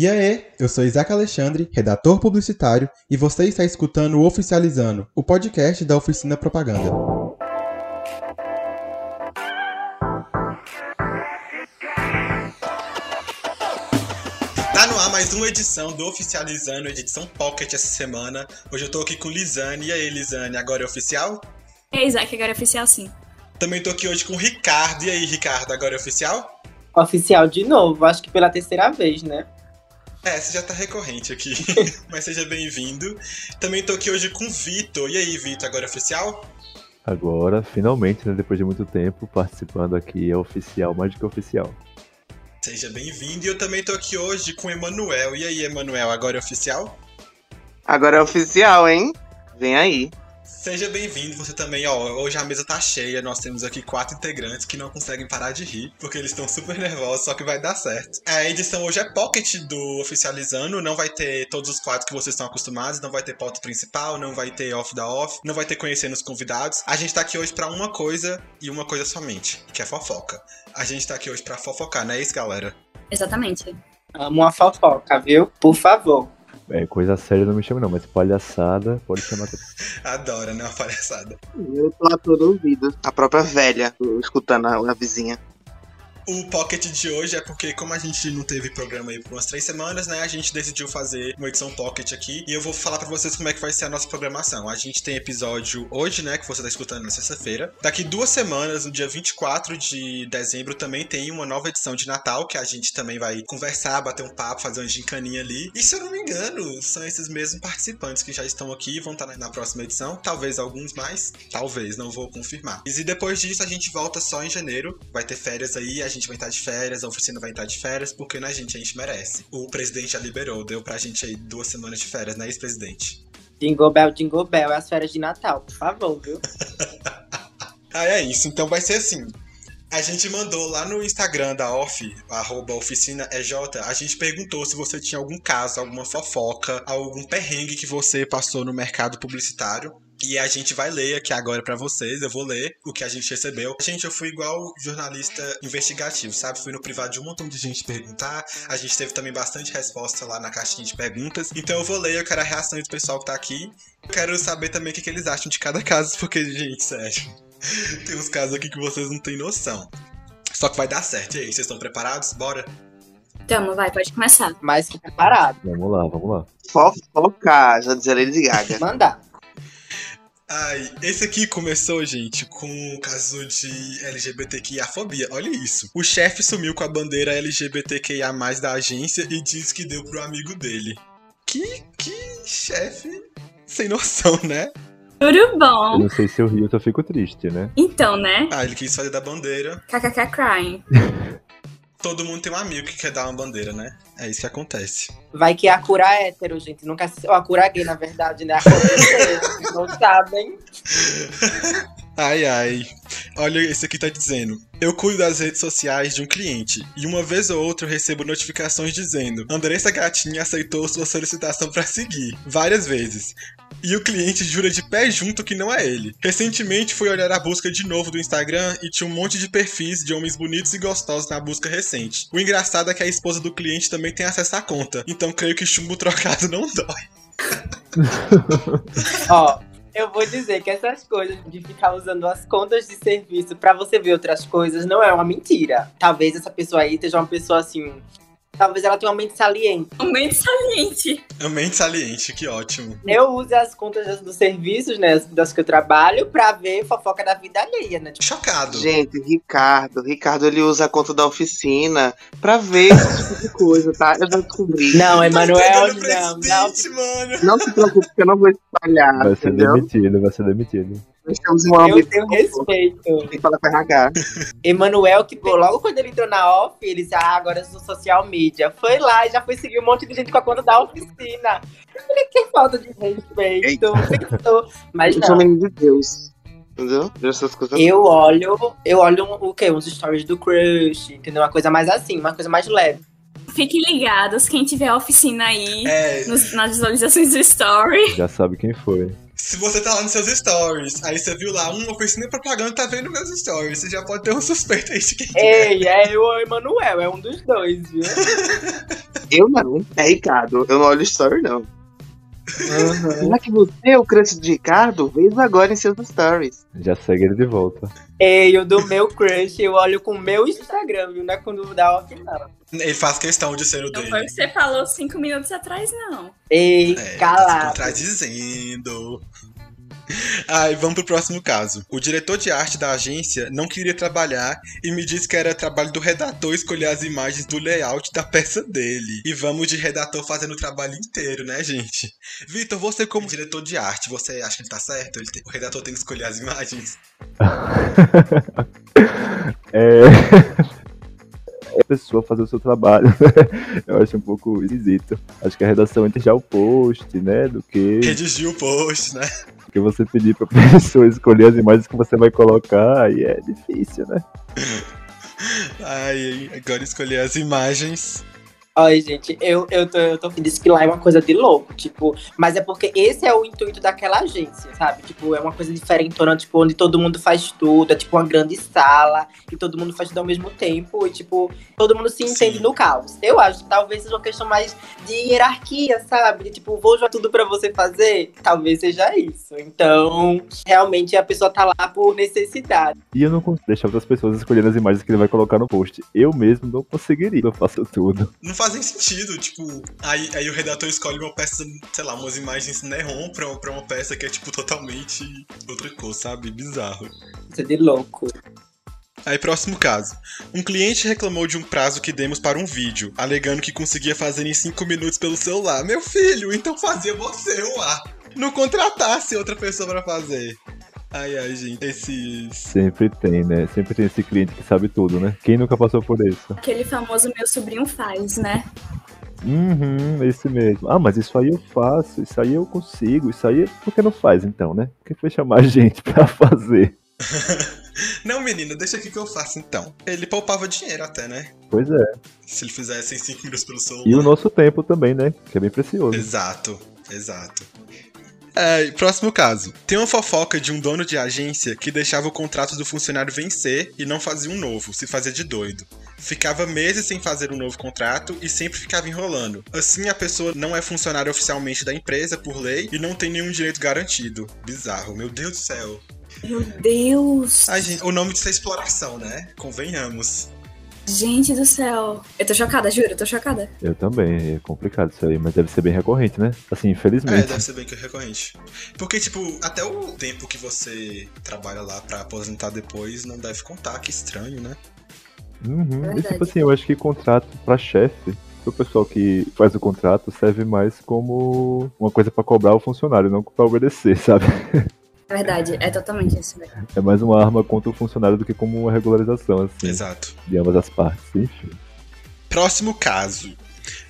E aí, eu sou Isaac Alexandre, redator publicitário, e você está escutando o Oficializando, o podcast da Oficina Propaganda. Tá no ar mais uma edição do Oficializando, edição Pocket essa semana. Hoje eu tô aqui com Lisane. E aí, Lisane, agora é oficial? É, Isaac, agora é oficial sim. Também tô aqui hoje com o Ricardo. E aí, Ricardo, agora é oficial? Oficial de novo, acho que pela terceira vez, né? É, você já tá recorrente aqui, mas seja bem-vindo. Também tô aqui hoje com o Vitor. E aí, Vitor, agora é oficial? Agora, finalmente, né, depois de muito tempo, participando aqui, é oficial, mais do que oficial. Seja bem-vindo. E eu também tô aqui hoje com o Emanuel. E aí, Emanuel, agora é oficial? Agora é oficial, hein? Vem aí. Seja bem-vindo, você também, ó. Hoje a mesa tá cheia, nós temos aqui quatro integrantes que não conseguem parar de rir, porque eles estão super nervosos, só que vai dar certo. A edição hoje é pocket do Oficializando, não vai ter todos os quadros que vocês estão acostumados, não vai ter pauta principal, não vai ter off da off, não vai ter conhecendo os convidados. A gente tá aqui hoje pra uma coisa e uma coisa somente, que é fofoca. A gente tá aqui hoje pra fofocar, não é isso, galera? Exatamente. Amo uma fofoca, viu? Por favor. É, coisa séria não me chama não, mas palhaçada pode chamar. Adora, né? Uma palhaçada. Eu tô a todo ouvido. A própria velha, escutando a, a vizinha. O Pocket de hoje é porque, como a gente não teve programa aí por umas três semanas, né? A gente decidiu fazer uma edição Pocket aqui. E eu vou falar pra vocês como é que vai ser a nossa programação. A gente tem episódio hoje, né? Que você tá escutando na sexta-feira. Daqui duas semanas, no dia 24 de dezembro, também tem uma nova edição de Natal, que a gente também vai conversar, bater um papo, fazer uma gincaninha ali. E se eu não me engano, são esses mesmos participantes que já estão aqui e vão estar na próxima edição. Talvez alguns mais, talvez, não vou confirmar. E depois disso, a gente volta só em janeiro. Vai ter férias aí, a gente vai estar de férias, a oficina vai estar de férias, porque né, gente, a gente merece. O presidente já liberou, deu pra gente aí duas semanas de férias, né, ex-presidente? Jingle Bell, Jingle Bell, é as férias de Natal, por favor, viu? ah, é isso. Então vai ser assim. A gente mandou lá no Instagram da Off, arroba oficina EJ, a gente perguntou se você tinha algum caso, alguma fofoca, algum perrengue que você passou no mercado publicitário. E a gente vai ler aqui agora para vocês, eu vou ler o que a gente recebeu. Gente, eu fui igual jornalista investigativo, sabe? Fui no privado de um montão de gente perguntar. A gente teve também bastante resposta lá na caixinha de perguntas. Então eu vou ler, eu quero a reação do pessoal que tá aqui. Eu quero saber também o que, que eles acham de cada caso, porque, gente, sério. Tem uns casos aqui que vocês não têm noção. Só que vai dar certo. E aí, vocês estão preparados? Bora? Tamo, vai, pode começar. Mais que preparado. Vamos lá, vamos lá. Fofoca, já dizia Lady Gaga. Mandar. Ai, esse aqui começou, gente, com o caso de LGBTQIA-fobia. Olha isso. O chefe sumiu com a bandeira LGBTQIA+, da agência e disse que deu pro amigo dele. Que, que chefe sem noção, né? Tudo Eu bom? não sei se eu rio ou se eu fico triste, né? Então, né? Ah, ele quis fazer da bandeira. KKK crying. Todo mundo tem um amigo que quer dar uma bandeira, né? É isso que acontece. Vai que é a cura hétero, gente. Nunca se... Ou a cura gay, na verdade, né? Aconteceu, vocês não sabem. Ai, ai. Olha, esse aqui tá dizendo. Eu cuido das redes sociais de um cliente e uma vez ou outra eu recebo notificações dizendo: Andressa Gatinha aceitou sua solicitação pra seguir, várias vezes. E o cliente jura de pé junto que não é ele. Recentemente fui olhar a busca de novo do Instagram e tinha um monte de perfis de homens bonitos e gostosos na busca recente. O engraçado é que a esposa do cliente também tem acesso à conta, então creio que chumbo trocado não dói. Ó, eu vou dizer que essas coisas de ficar usando as contas de serviço pra você ver outras coisas não é uma mentira. Talvez essa pessoa aí seja uma pessoa assim. Talvez ela tenha uma mente saliente. Momento saliente. É mente saliente, que ótimo. Eu uso as contas dos serviços, né? Das que eu trabalho, pra ver fofoca da vida alheia, né? Tipo, Chocado. Gente, Ricardo. Ricardo, ele usa a conta da oficina pra ver esse tipo de coisa, tá? Eu já descobri. Não, Emanuel, não, não. Não se preocupe que eu não vou espalhar, Vai ser entendeu? demitido, vai ser demitido. Um Eu âmbito. tenho respeito. Tem que falar com RH. Emanuel, que pô, logo quando ele entrou na off, ele disse: Ah, agora eu sou social media. Foi lá e já foi seguir um monte de gente com a conta da oficina. Eu falei, que falta de respeito. Mas Eu sou não. menino de Deus. Entendeu? Essas coisas. Eu olho, eu olho um- o quê? Uns stories do crush, entendeu? Uma coisa mais assim, uma coisa mais leve. Fiquem ligados, quem tiver a oficina aí, É, nos- nas visualizações do story. Já sabe quem foi. Se você tá lá nos seus stories, aí você viu lá uma oficina de propaganda, tá vendo meus stories, você já pode ter um suspeito aí de quem que é. Ei, é o Emanuel, é um dos dois, viu? Eu não. É Ricardo. Eu não olho story, não. Uhum. Será que você é o crush de Ricardo? Veja agora em seus stories. Já segue ele de volta. Ei, eu do meu crush, eu olho com o meu Instagram, viu? Não é quando dá off, não. Ele faz questão de ser o Não dele. foi o que você falou cinco minutos atrás, não. Ei, É, tá se calado. contradizendo. Ai, vamos pro próximo caso. O diretor de arte da agência não queria trabalhar e me disse que era trabalho do redator escolher as imagens do layout da peça dele. E vamos de redator fazendo o trabalho inteiro, né, gente? Vitor, você como diretor de arte, você acha que ele tá certo? Ele tem- O redator tem que escolher as imagens? É. A pessoa fazer o seu trabalho, eu acho um pouco esquisito. Acho que a redação entra já o post, né? Do que, Redigir o post, né? Do que você pedir pra pessoa escolher as imagens que você vai colocar, aí é difícil, né? Ai, agora escolher as imagens. Ai, gente, eu, eu tô, eu tô disse que lá é uma coisa de louco, tipo, mas é porque esse é o intuito daquela agência, sabe? Tipo, é uma coisa diferentona, tipo, onde todo mundo faz tudo, é tipo uma grande sala, e todo mundo faz tudo ao mesmo tempo, e tipo, todo mundo se entende Sim. no caos. Eu acho que talvez seja uma questão mais de hierarquia, sabe? De, tipo, vou jogar tudo pra você fazer, talvez seja isso. Então, realmente a pessoa tá lá por necessidade. E eu não consigo deixar outras pessoas escolherem as imagens que ele vai colocar no post. Eu mesmo não conseguiria, eu faço tudo. Não fazem sentido, tipo, aí, aí o redator escolhe uma peça, sei lá, umas imagens neon pra, pra uma peça que é, tipo, totalmente outra cor, sabe? Bizarro. Isso é de louco. Aí, próximo caso. Um cliente reclamou de um prazo que demos para um vídeo, alegando que conseguia fazer em 5 minutos pelo celular. Meu filho, então fazia você, uá. Não contratasse outra pessoa pra fazer. Ai, ai, gente, esses... Sempre tem, né? Sempre tem esse cliente que sabe tudo, né? Quem nunca passou por isso? Aquele famoso meu sobrinho faz, né? Uhum, esse mesmo. Ah, mas isso aí eu faço, isso aí eu consigo, isso aí por que não faz então, né? Por que foi chamar a gente pra fazer? Não, menina, deixa aqui que eu faço então. Ele poupava dinheiro até, né? Pois é. Se ele fizesse em 5 minutos pelo celular. E o nosso tempo também, né? Que é bem precioso. Exato, exato. É, próximo caso. Tem uma fofoca de um dono de agência que deixava o contrato do funcionário vencer e não fazia um novo, se fazia de doido. Ficava meses sem fazer um novo contrato e sempre ficava enrolando. Assim, a pessoa não é funcionária oficialmente da empresa por lei e não tem nenhum direito garantido. Bizarro, meu Deus do céu. Meu Deus! Ai, gente, o nome disso é exploração, né? Convenhamos. Gente do céu. Eu tô chocada, juro, eu tô chocada. Eu também, é complicado isso aí, mas deve ser bem recorrente, né? Assim, É, infelizmente. deve ser bem que recorrente. Porque, tipo, até o tempo que você trabalha lá pra aposentar depois não deve contar, que estranho, né? Uhum. E Verdade. tipo assim, eu acho que contrato pra chefe, o pessoal que faz o contrato serve mais como uma coisa pra cobrar o funcionário, não pra obedecer, sabe? É verdade, é totalmente isso, velho. É mais uma arma contra o funcionário do que como uma regularização, assim, Exato. de ambas as partes. Enfim. Próximo caso.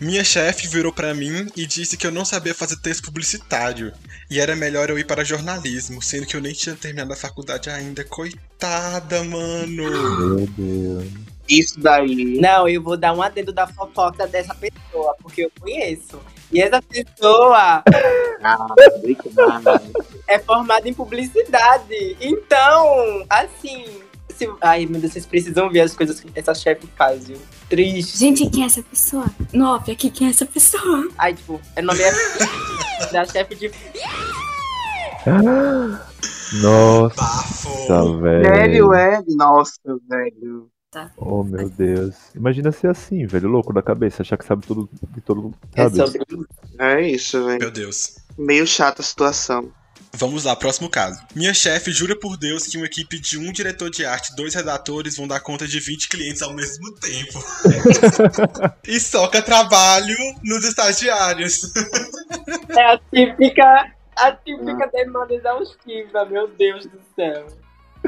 Minha chefe virou pra mim e disse que eu não sabia fazer texto publicitário e era melhor eu ir para jornalismo, sendo que eu nem tinha terminado a faculdade ainda. Coitada, mano. Meu Deus. Isso daí. Não, eu vou dar um adendo da fofoca dessa pessoa, porque eu conheço. E essa pessoa Ah, é formada em publicidade. Então, assim. se- Ai, meu Deus, vocês precisam ver as coisas que essa chefe faz, viu? Triste. Gente, quem é essa pessoa? No off aqui, quem é essa pessoa? Ai, tipo, o nome é da chefe de. Nossa, Bafo. velho. Sério, é? Nossa, velho. Oh, meu Deus. Imagina ser assim, velho, louco da cabeça, achar que sabe tudo de todo É sabe? sobre. É isso, velho. Meu Deus. Meio chata a situação. Vamos lá, próximo caso. Minha chefe jura por Deus que uma equipe de um diretor de arte e dois redatores vão dar conta de 20 clientes ao mesmo tempo. e soca trabalho nos estagiários. É a típica. A típica demanda exaustiva, meu Deus do céu.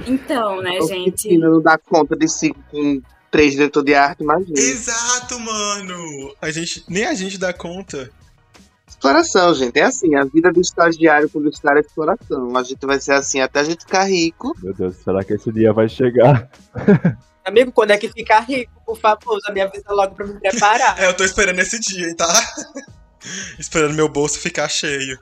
Então, né, O gente? Não dá conta de cinco com três diretor de arte, imagina. Exato, mano! A gente, nem a gente dá conta. Exploração, gente. É assim, a vida do estagiário publicitário é exploração. A gente vai ser assim até a gente ficar rico. Meu Deus, será que esse dia vai chegar? Amigo, quando é que ficar rico, por favor, já me avisa logo pra me preparar. É, eu tô esperando esse dia, hein, tá? esperando meu bolso ficar cheio.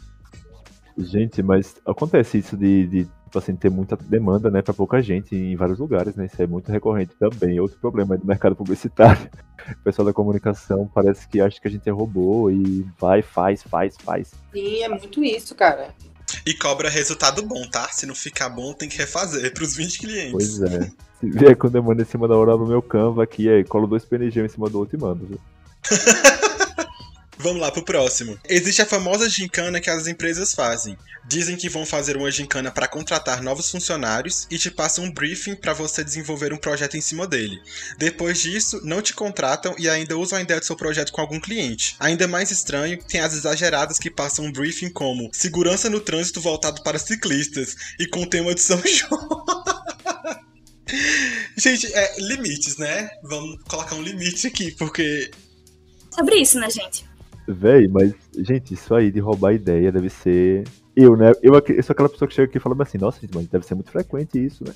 Gente, mas acontece isso de, de tipo assim, ter muita demanda, né, pra pouca gente em vários lugares, né? Isso é muito recorrente também. Outro problema do mercado publicitário. O pessoal da comunicação parece que acha que a gente é robô e vai, faz, faz, faz. Sim, é muito isso, cara. E cobra resultado bom, tá? Se não ficar bom, tem que refazer pros 20 clientes. Pois é. Se vier com demanda em cima da hora no meu Canva aqui, aí colo dois PNG em cima do outro e mando. viu? Vamos lá pro próximo. Existe a famosa gincana que as empresas fazem. Dizem que vão fazer uma gincana para contratar novos funcionários e te passam um briefing para você desenvolver um projeto em cima dele. Depois disso, não te contratam e ainda usam a ideia do seu projeto com algum cliente. Ainda mais estranho, tem as exageradas que passam um briefing como segurança no trânsito voltado para ciclistas e com tema de São João. Gente, é, limites, né? Vamos colocar um limite aqui, porque Sobre isso, né, gente? Véi, mas, gente, isso aí de roubar ideia deve ser. Eu, né? Eu, eu sou aquela pessoa que chega aqui e fala assim, nossa, gente, mas deve ser muito frequente isso, né?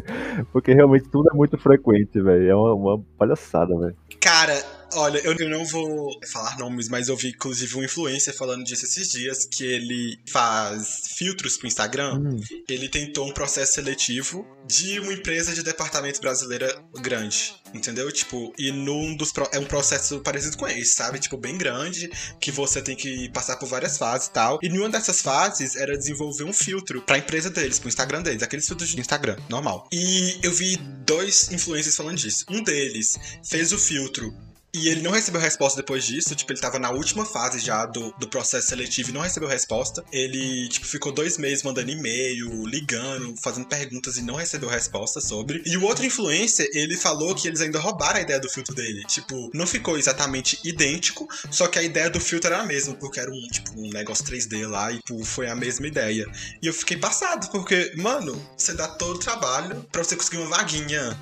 Porque realmente tudo é muito frequente, velho. É uma, uma palhaçada, velho. Cara, olha, eu, eu não vou falar nomes, mas eu vi inclusive um influencer falando disso esses dias, que ele faz filtros pro Instagram. Hum, Ele tentou um processo seletivo de uma empresa de departamento brasileira grande. Entendeu? Tipo, e num dos. É um processo parecido com esse, sabe? Tipo, bem grande, que você tem que passar por várias fases e tal. E numa dessas fases era desenvolver um filtro pra empresa deles, pro Instagram deles, aqueles filtros de Instagram, normal. E eu vi dois influencers falando disso. Um deles fez o filtro e ele não recebeu resposta depois disso, tipo, ele tava na última fase já do, do processo seletivo e não recebeu resposta. Ele, tipo, ficou dois meses mandando e-mail, ligando, fazendo perguntas e não recebeu resposta sobre. E o outro influencer, ele falou que eles ainda roubaram a ideia do filtro dele. Tipo, não ficou exatamente idêntico, só que a ideia do filtro era a mesma, porque era um, tipo, um negócio 3D lá e, tipo, foi a mesma ideia. E eu fiquei passado, porque, mano, você dá todo o trabalho pra você conseguir uma vaguinha.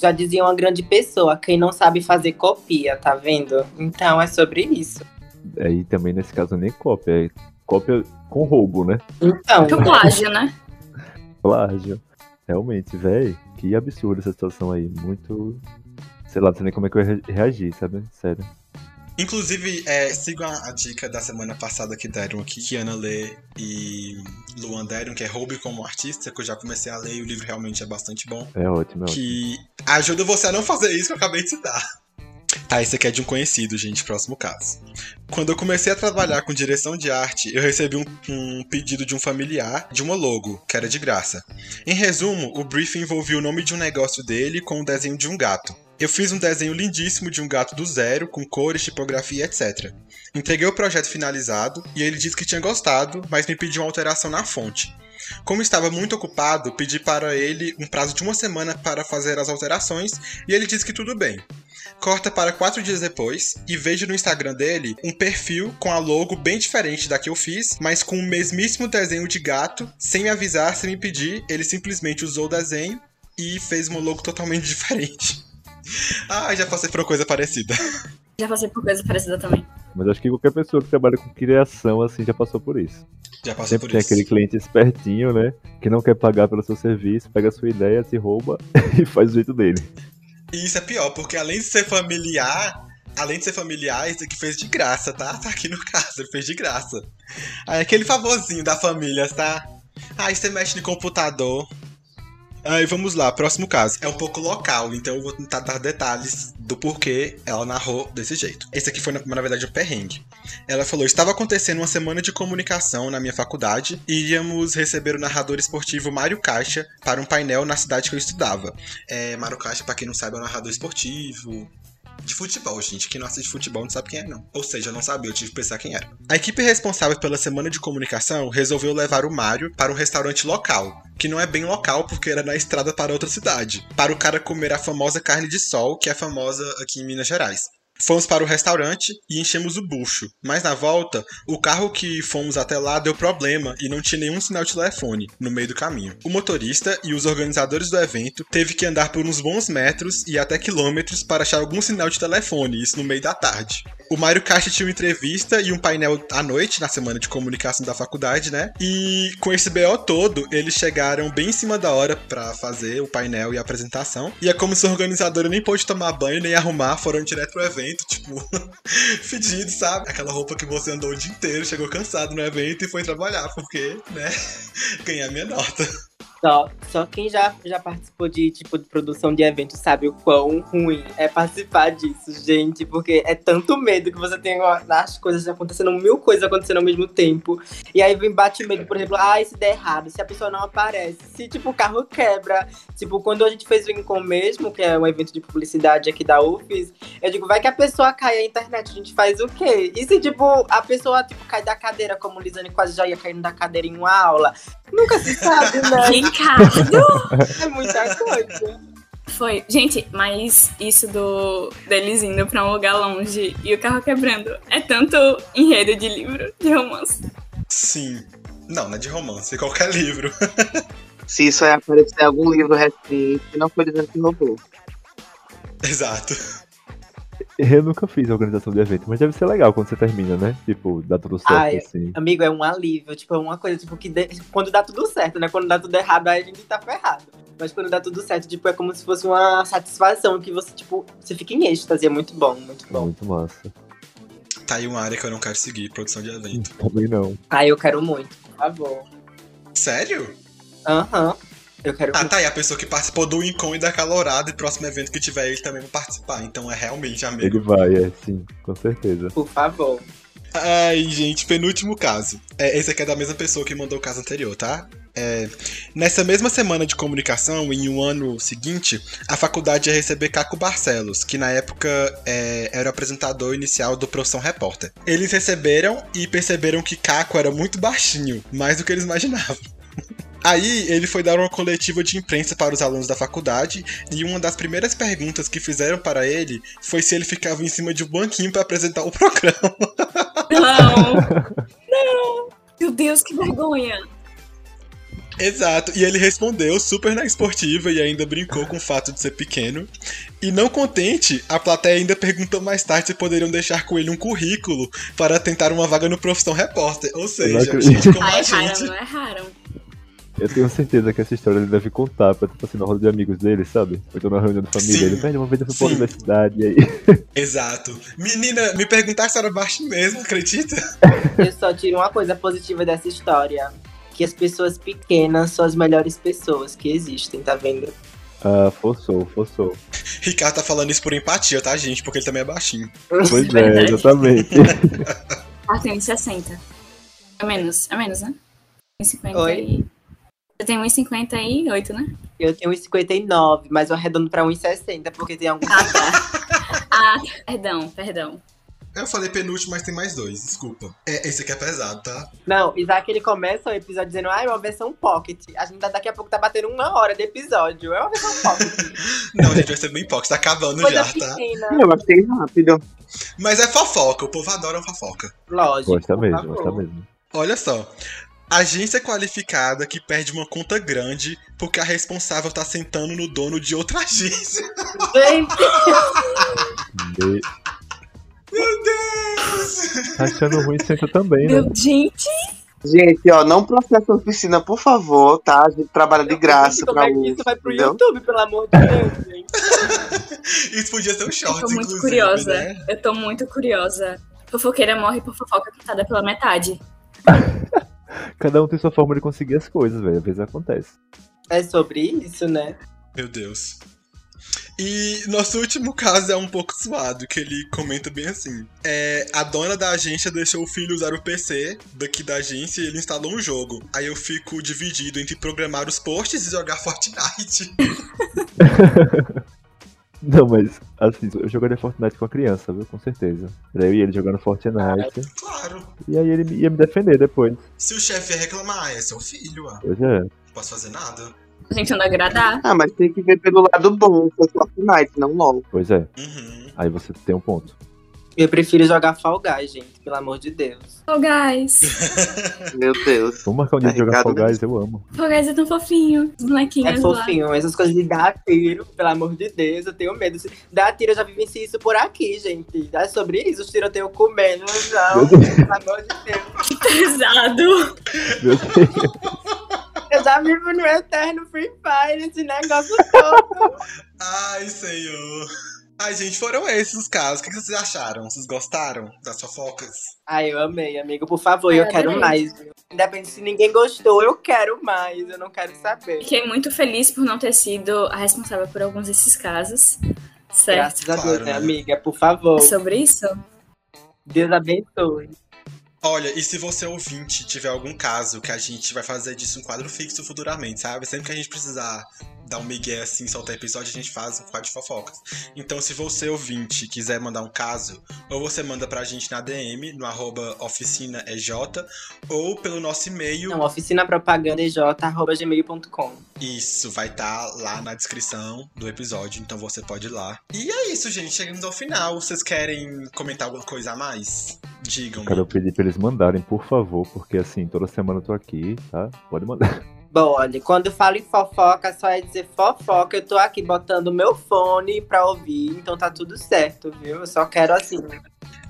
Já dizia uma grande pessoa, quem não sabe fazer copia, tá vendo? Então é sobre isso. Aí também nesse caso nem cópia, é cópia com roubo, né? Então, Que o plágio, né? Plágio. Realmente, velho, que absurdo essa situação aí. Muito. Sei lá, não sei nem como é que eu ia re- reagir, sabe? Sério. Inclusive, é, sigam a, a dica da semana passada que deram aqui, que Ana Lê e Luan deram, que é Roube como Artista, que eu já comecei a ler e o livro realmente é bastante bom. É ótimo, é ótimo. Que ajuda você a não fazer isso que eu acabei de citar. Tá, esse aqui é de um conhecido, gente, próximo caso. Quando eu comecei a trabalhar com direção de arte, eu recebi um, um pedido de um familiar de uma logo, que era de graça. Em resumo, o briefing envolvia o nome de um negócio dele com o desenho de um gato. Eu fiz um desenho lindíssimo de um gato do zero, com cores, tipografia, etc. Entreguei o projeto finalizado e ele disse que tinha gostado, mas me pediu uma alteração na fonte. Como estava muito ocupado, pedi para ele um prazo de uma semana para fazer as alterações e ele disse que tudo bem. Corta para quatro dias depois e vejo no Instagram dele um perfil com a logo bem diferente da que eu fiz, mas com o mesmíssimo desenho de gato, sem me avisar, sem me pedir, ele simplesmente usou o desenho e fez uma logo totalmente diferente. Ah, já passei por uma coisa parecida. Já passei por coisa parecida também. Mas acho que qualquer pessoa que trabalha com criação, assim, já passou por isso. Já passei Sempre por tem isso. aquele cliente espertinho, né? Que não quer pagar pelo seu serviço, pega a sua ideia, te rouba e faz do jeito dele. E isso é pior, porque além de ser familiar, além de ser familiar, esse aqui fez de graça, tá? Tá aqui no caso, ele fez de graça. Aí aquele favorzinho da família, tá? Aí você mexe no computador. Aí vamos lá, próximo caso. É um pouco local, então eu vou tentar dar detalhes do porquê ela narrou desse jeito. Esse aqui foi, na, verdade, um perrengue. Ela falou: estava acontecendo uma semana de comunicação na minha faculdade e iríamos receber o narrador esportivo Mário Caixa para um painel na cidade que eu estudava. É, Mário Caixa, pra quem não sabe, é um narrador esportivo. De futebol, gente. Quem não assiste futebol não sabe quem é, não. Ou seja, não sabia, eu tive que pensar quem era. A equipe responsável pela semana de comunicação resolveu levar o Mário para um restaurante local. Que não é bem local, porque era na estrada para outra cidade. Para o cara comer a famosa carne de sol, que é famosa aqui em Minas Gerais. Fomos para o restaurante e enchemos o bucho. Mas na volta, o carro que fomos até lá deu problema e não tinha nenhum sinal de telefone no meio do caminho. O motorista e os organizadores do evento teve que andar por uns bons metros e até quilômetros para achar algum sinal de telefone, isso no meio da tarde. O Mário Caixa tinha uma entrevista e um painel à noite, na semana de comunicação da faculdade, né? E com esse BO todo, eles chegaram bem em cima da hora pra fazer o painel e a apresentação. E é como se o organizador nem pôde tomar banho nem arrumar, foram direto pro evento, tipo, fedido, sabe? Aquela roupa que você andou o dia inteiro, chegou cansado no evento e foi trabalhar, porque, né, ganhar minha nota. Só, só quem já, já participou de tipo de produção de evento sabe o quão ruim é participar disso, gente. Porque é tanto medo que você tem ó, as coisas acontecendo, mil coisas acontecendo ao mesmo tempo. E aí vem bate medo, por exemplo, ah, se der errado, se a pessoa não aparece, se tipo o carro quebra. Tipo, quando a gente fez o Incom mesmo, que é um evento de publicidade aqui da UFES, eu digo, vai que a pessoa cai a internet, a gente faz o quê? E se tipo, a pessoa tipo, cai da cadeira, como Lisane quase já ia caindo da cadeira em uma aula? Nunca se sabe, né? Ricardo! É muita coisa. Foi. Gente, mas isso do deles indo pra um lugar longe e o carro quebrando é tanto enredo de livro, de romance. Sim. Não, não é de romance, é qualquer livro. Se isso aí aparecer em algum livro recente, não foi dizendo que roubou. Exato. Eu nunca fiz organização de evento, mas deve ser legal quando você termina, né? Tipo, dá tudo certo Ai, assim. Amigo, é um alívio. Tipo, é uma coisa, tipo, que de- quando dá tudo certo, né? Quando dá tudo errado, aí a gente tá ferrado. Mas quando dá tudo certo, tipo, é como se fosse uma satisfação que você, tipo, você fica em êxtase. É muito bom, muito bom. Muito massa. Tá aí uma área que eu não quero seguir, produção de evento. Também não. Ai, eu quero muito, por favor. Sério? Aham. Eu quero Ah, tá aí a pessoa que participou do Incom e da Calorada e próximo evento que tiver ele também vai participar. Então é realmente amigo. Ele vai, é, sim, com certeza. Por favor. Ai, gente, penúltimo caso. É, esse aqui é da mesma pessoa que mandou o caso anterior, tá? É, nessa mesma semana de comunicação, em um ano seguinte, a faculdade ia receber Caco Barcelos, que na época é, era o apresentador inicial do Profissão Repórter. Eles receberam e perceberam que Caco era muito baixinho, mais do que eles imaginavam. Aí ele foi dar uma coletiva de imprensa para os alunos da faculdade e uma das primeiras perguntas que fizeram para ele foi se ele ficava em cima de um banquinho para apresentar o programa. Não! Não! Meu Deus, que vergonha! Exato, e ele respondeu super na esportiva e ainda brincou com o fato de ser pequeno. E não contente, a plateia ainda perguntou mais tarde se poderiam deixar com ele um currículo para tentar uma vaga no Profissão Repórter. Ou seja, gente como Ah, a erraram, gente. não erraram. Eu tenho certeza que essa história ele deve contar pra, tipo assim, na roda de amigos dele, sabe? Ou então na reunião de família. Sim. Ele, velho, uma vez eu fui pra universidade e aí. Exato. Menina, me perguntaram se era baixo mesmo, acredita? Eu só tiro uma coisa positiva dessa história. Que as pessoas pequenas são as melhores pessoas que existem, tá vendo? Ah, forçou, forçou. Ricardo tá falando isso por empatia, tá, gente? Porque ele também é baixinho. Pois é, exatamente. Ah, tem 60. É menos, é menos, né? 1,50 Oi? e... Você tem 1,58, né? Eu tenho 1,59, mas eu arredondo pra 1,60, porque tem alguns. Ah, tá. Ah, perdão, perdão. Eu falei penúltimo, mas tem mais dois, desculpa. É, esse aqui é pesado, tá? Não, Isaac ele começa o episódio dizendo, ah, é uma versão pocket. A gente tá- daqui a pouco tá batendo uma hora de episódio. É uma versão pocket. Não, gente, vai ser bem pouco, tá acabando Coisa já, tá? pequena. Eu achei rápido. Mas é fofoca, o povo adora fofoca. Lógico. Gosta mesmo, gosta mesmo. Olha só. Agência qualificada que perde uma conta grande porque a responsável tá sentando no dono de outra agência. Gente, Meu Deus! Tá achando ruim, senta também, né? Meu, gente, Gente, ó, não processa a oficina, por favor, tá? A gente trabalha de graça como pra é que um. isso vai pro entendeu? YouTube, pelo amor de Deus, gente? Isso podia ser um eu short, tô muito curiosa. né? Eu tô muito curiosa. Fofoqueira morre por fofoca contada pela metade. Cada um tem sua forma de conseguir as coisas, velho. Às vezes acontece. É sobre isso, né? Meu Deus. E nosso último caso é um pouco suado, que ele comenta bem assim. É, a dona da agência deixou o filho usar o PC daqui da agência e ele instalou um jogo. Aí eu fico dividido entre programar os posts e jogar Fortnite. Não, mas assim, eu jogaria Fortnite com a criança, viu? Com certeza. Era eu e ele jogando Fortnite. Claro. E aí ele ia me defender depois. Se o chefe ia reclamar, é seu filho, ah. Pois é. Não posso fazer nada. Tentando agradar. Ah, mas tem que ver pelo lado bom, foi Fortnite, não LOL. Pois é. Uhum. Aí você tem um ponto. Eu prefiro jogar Fall Guys, gente, pelo amor de Deus. Oh, guys. Meu Deus. Vamos marcar um dia de jogar Carregado Fall Guys, eu amo. Oh, guys é tão fofinho. Os É molequinhos lá. fofinho, essas coisas de dar tiro, pelo amor de Deus, eu tenho medo. Dar tiro, eu já vivenciei isso por aqui, gente. É sobre isso, os tiroteios comendo, não, Meu Deus. pelo amor de Deus. Pesado. Meu Deus. Eu já vivo no eterno Free Fire, esse negócio todo. Ai, senhor. Ai, gente, foram esses os casos. O que vocês acharam? Vocês gostaram das fofocas? Ai, eu amei, amigo. Por favor, eu Eu quero adorei. mais. viu? Independente se ninguém gostou, eu quero mais. Eu não quero saber. Fiquei muito feliz por não ter sido a responsável por alguns desses casos. Certo? Graças a Deus, né, né? amiga? Por favor. Sobre isso? Deus abençoe. Olha, e se você ouvinte tiver algum caso que a gente vai fazer disso um quadro fixo futuramente, sabe? Sempre que a gente precisar dar um migué assim, soltar episódio, a gente faz um quadro de fofocas. Então, se você ouvinte quiser mandar um caso, ou você manda pra gente na DM, no arroba oficinaej, ou pelo nosso e-mail. Não, oficinapropagandaj.gmail.com. Isso, vai estar lá na descrição do episódio, então você pode ir lá. E é isso, gente, chegamos ao final. Vocês querem comentar alguma coisa a mais? Digam. Quero pedir pra eles mandarem, por favor, porque assim, toda semana eu tô aqui, tá? Pode mandar. Bom, olha, quando eu falo em fofoca, só é dizer fofoca. Eu tô aqui botando meu fone pra ouvir, então tá tudo certo, viu? Eu só quero assim.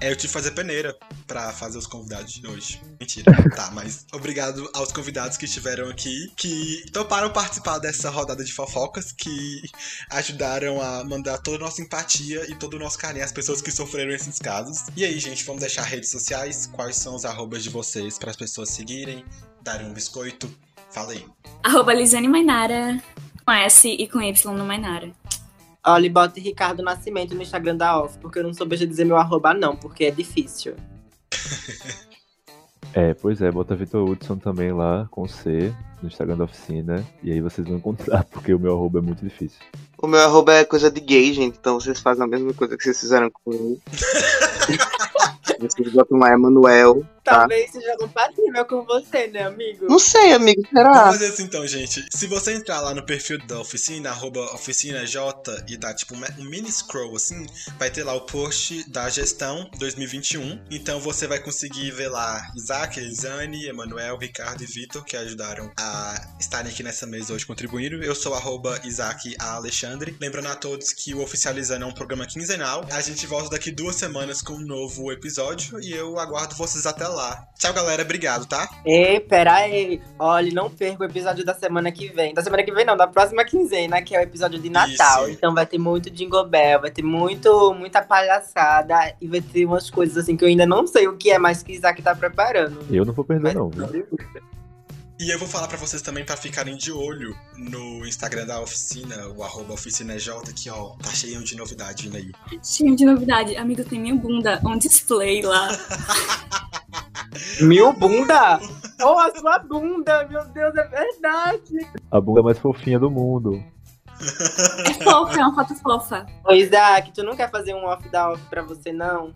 É, eu tive que fazer peneira pra fazer os convidados de hoje. Mentira. tá, mas obrigado aos convidados que estiveram aqui, que toparam participar dessa rodada de fofocas, que ajudaram a mandar toda a nossa empatia e todo o nosso carinho às pessoas que sofreram esses casos. E aí, gente, vamos deixar redes sociais? Quais são os arrobas de vocês para as pessoas seguirem, darem um biscoito? Fala aí. Arroba Lisane Mainara, com S e com Y no Mainara. Olha, e bota Ricardo Nascimento no Instagram da Off, porque eu não soubeja dizer meu arroba, não, porque é difícil. É, pois é, bota Vitor Hudson também lá, com C, no Instagram da oficina. E aí vocês vão encontrar, porque o meu arroba é muito difícil. O meu arroba é coisa de gay, gente. Então vocês fazem a mesma coisa que vocês fizeram comigo. vocês botam lá Emanuel. Tá. Talvez seja compatível com você, né, amigo? Não sei, amigo. Vamos Será? fazer assim então, gente. Se você entrar lá no perfil da oficina, arroba oficinaj, e dar tipo um mini scroll assim, vai ter lá o post da gestão 2021. Então você vai conseguir ver lá Isaac, Elisane, Emanuel, Ricardo e Vitor, que ajudaram a estarem aqui nessa mesa hoje contribuindo. Eu sou arroba Isaac A. Alexandre. Lembrando a todos que o Oficializando é um programa quinzenal. A gente volta daqui duas semanas com um novo episódio e eu aguardo vocês até lá. Tchau, galera. Obrigado, tá? Ei, pera aí. Olha, não perca o episódio da semana que vem. Da semana que vem, não, da próxima quinzena, que é o episódio de Natal. Isso. Então vai ter muito Jingle Bell, vai ter muito, muita palhaçada e vai ter umas coisas assim que eu ainda não sei o que é, mas que Isaac tá preparando. Eu não vou perder, Mas- não, viu? E eu vou falar pra vocês também pra ficarem de olho no Instagram da oficina, o arroba oficinaj, que ó, tá cheio de novidade vindo aí. Cheio de novidade. Amigo, tem minha bunda on display lá. Mil bunda? Oh, a sua bunda, meu Deus, é verdade. A bunda mais fofinha do mundo. É fofa, é uma foto fofa. Ô, Isaac, tu não quer fazer um off da off pra você, não?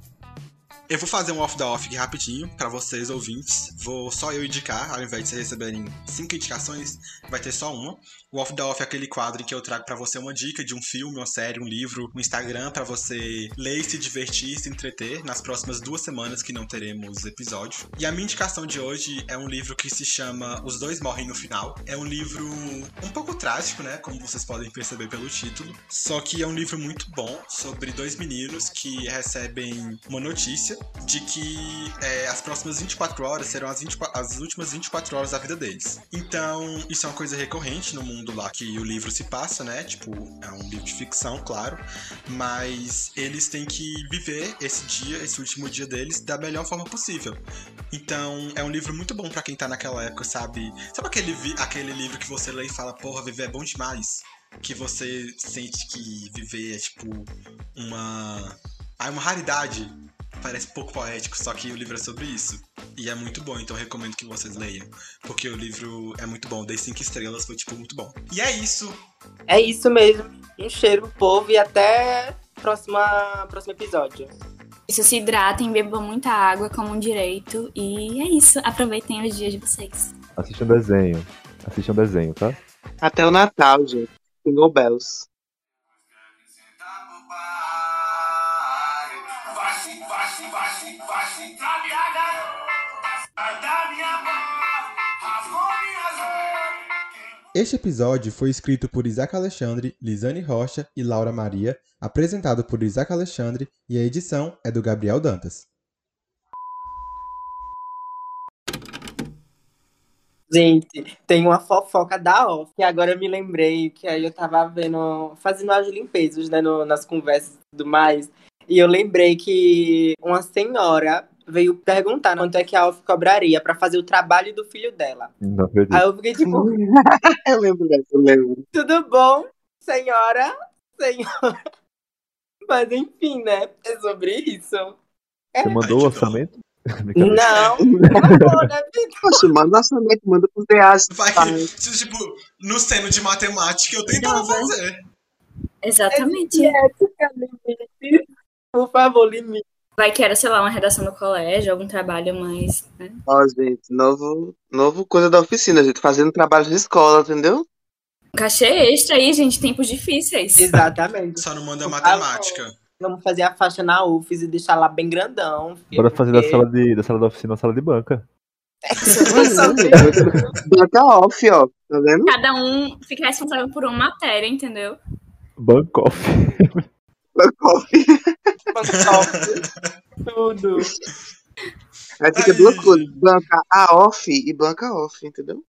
Eu vou fazer um off da off aqui rapidinho pra vocês ouvintes. Vou só eu indicar, ao invés de vocês receberem cinco indicações, vai ter só uma. O off da off é aquele quadro em que eu trago pra você uma dica de um filme, uma série, um livro, um Instagram pra você ler, se divertir, se entreter nas próximas duas semanas que não teremos episódio. E a minha indicação de hoje é um livro que se chama Os Dois Morrem no Final. É um livro um pouco trágico, né, como vocês podem perceber pelo título. Só que é um livro muito bom sobre dois meninos que recebem uma notícia de que é, as próximas 24 horas serão as, 24 as últimas 24 horas da vida deles. Então, isso é uma coisa recorrente no mundo lá que o livro se passa, né? Tipo, é um livro de ficção, claro. Mas eles têm que viver esse dia, esse último dia deles, da melhor forma possível. Então, é um livro muito bom pra quem tá naquela época, sabe? Sabe aquele, aquele livro que você lê e fala, porra, viver é bom demais? Que você sente que viver é tipo uma. Ah, uma raridade. Parece pouco poético, só que o livro é sobre isso. E é muito bom, então eu recomendo que vocês leiam. Porque o livro é muito bom. Dei cinco estrelas, foi tipo muito bom. E é isso. É isso mesmo. Um cheiro pro povo e até próxima, próximo episódio. Isso, se hidratem, bebam muita água, comam direito. E é isso. Aproveitem os dias de vocês. Assistam um desenho. Assistam um desenho, tá? Até o Natal, gente. Jingle Bells. Este episódio foi escrito por Isaac Alexandre, Lisane Rocha e Laura Maria, apresentado por Isaac Alexandre e a edição é do Gabriel Dantas. Gente, tem uma fofoca da off, que agora eu me lembrei, que aí eu tava vendo, fazendo as limpezas, né, no- nas conversas e tudo mais, e eu lembrei que uma senhora veio perguntar quanto é que a off cobraria pra fazer o trabalho do filho dela. Não. Aí eu fiquei tipo, Eu lembro dessa, eu lembro. tudo bom, senhora? Senhora. Mas enfim, né, é sobre isso. Você mandou o orçamento? Não, favor, né? Poxa, manda orçamento, manda pros reais. Vai tipo, no seno de matemática eu tentava Não, fazer. Exatamente. Ética, limite. Por favor, limite. Vai que era, sei lá, uma redação do colégio, algum trabalho mais. Né? Ó, gente, novo, novo coisa da oficina, gente, fazendo trabalho de escola, entendeu? Cachê extra aí, gente, tempos difíceis. Exatamente. Só não manda matemática. Vamos fazer a faixa na UFES e deixar lá bem grandão. filho, Bora fazer da porque- sala, de, da sala da oficina uma sala de banca. Banca off, ó, tá vendo? Cada um fica responsável por uma matéria, entendeu? Bancoff. Banca Tudo. Aí fica duas coisas, banca a off e banca off, entendeu?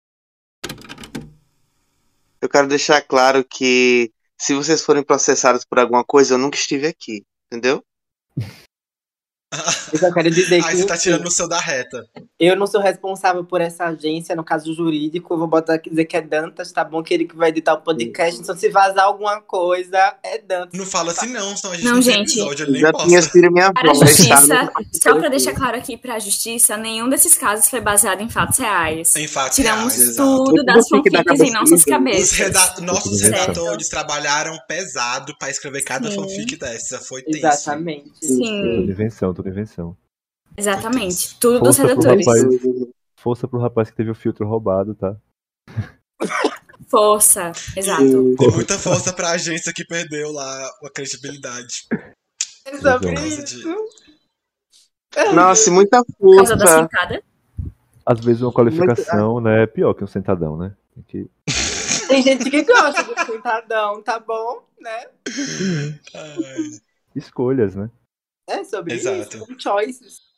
Eu quero deixar claro que se vocês forem processados por alguma coisa, eu nunca estive aqui, entendeu? Eu só quero dizer Aí que você tá enfim, tirando o seu da reta. eu não sou responsável por essa agência, no caso jurídico. Eu vou botar aqui dizer que é Dantas, tá bom? Que ele que vai editar o podcast. Então, se vazar alguma coisa, é Dantas. Não fala assim não, senão a gente Não, não, gente. episódio, ele nem Já posta. tinha sido minha Para a voz, justiça, tá? só pra deixar claro aqui pra justiça, nenhum desses casos foi baseado em fatos reais. Em fatos Tiramos reais, exato. tudo Eu das fanfics em nossas cabeça. Os cabeças. reda- Nossos Certo. redatores trabalharam pesado pra escrever cada Sim. fanfic dessa. Foi tenso. Exatamente. Tudo Sim, tudo invenção. exatamente. Tudo dos Força pro redatores. rapaz. Força pro rapaz que teve o filtro roubado, tá? Força, exato. Tem muita força pra agência que perdeu lá a credibilidade. É Por causa isso. Nossa, muita Por causa da força. sentada. Às vezes uma qualificação, né, é pior que um sentadão, né? Tem que... Tem gente que gosta do sentadão, tá bom? Né? Ai. Escolhas, né? É sobre Exato. isso. São choices.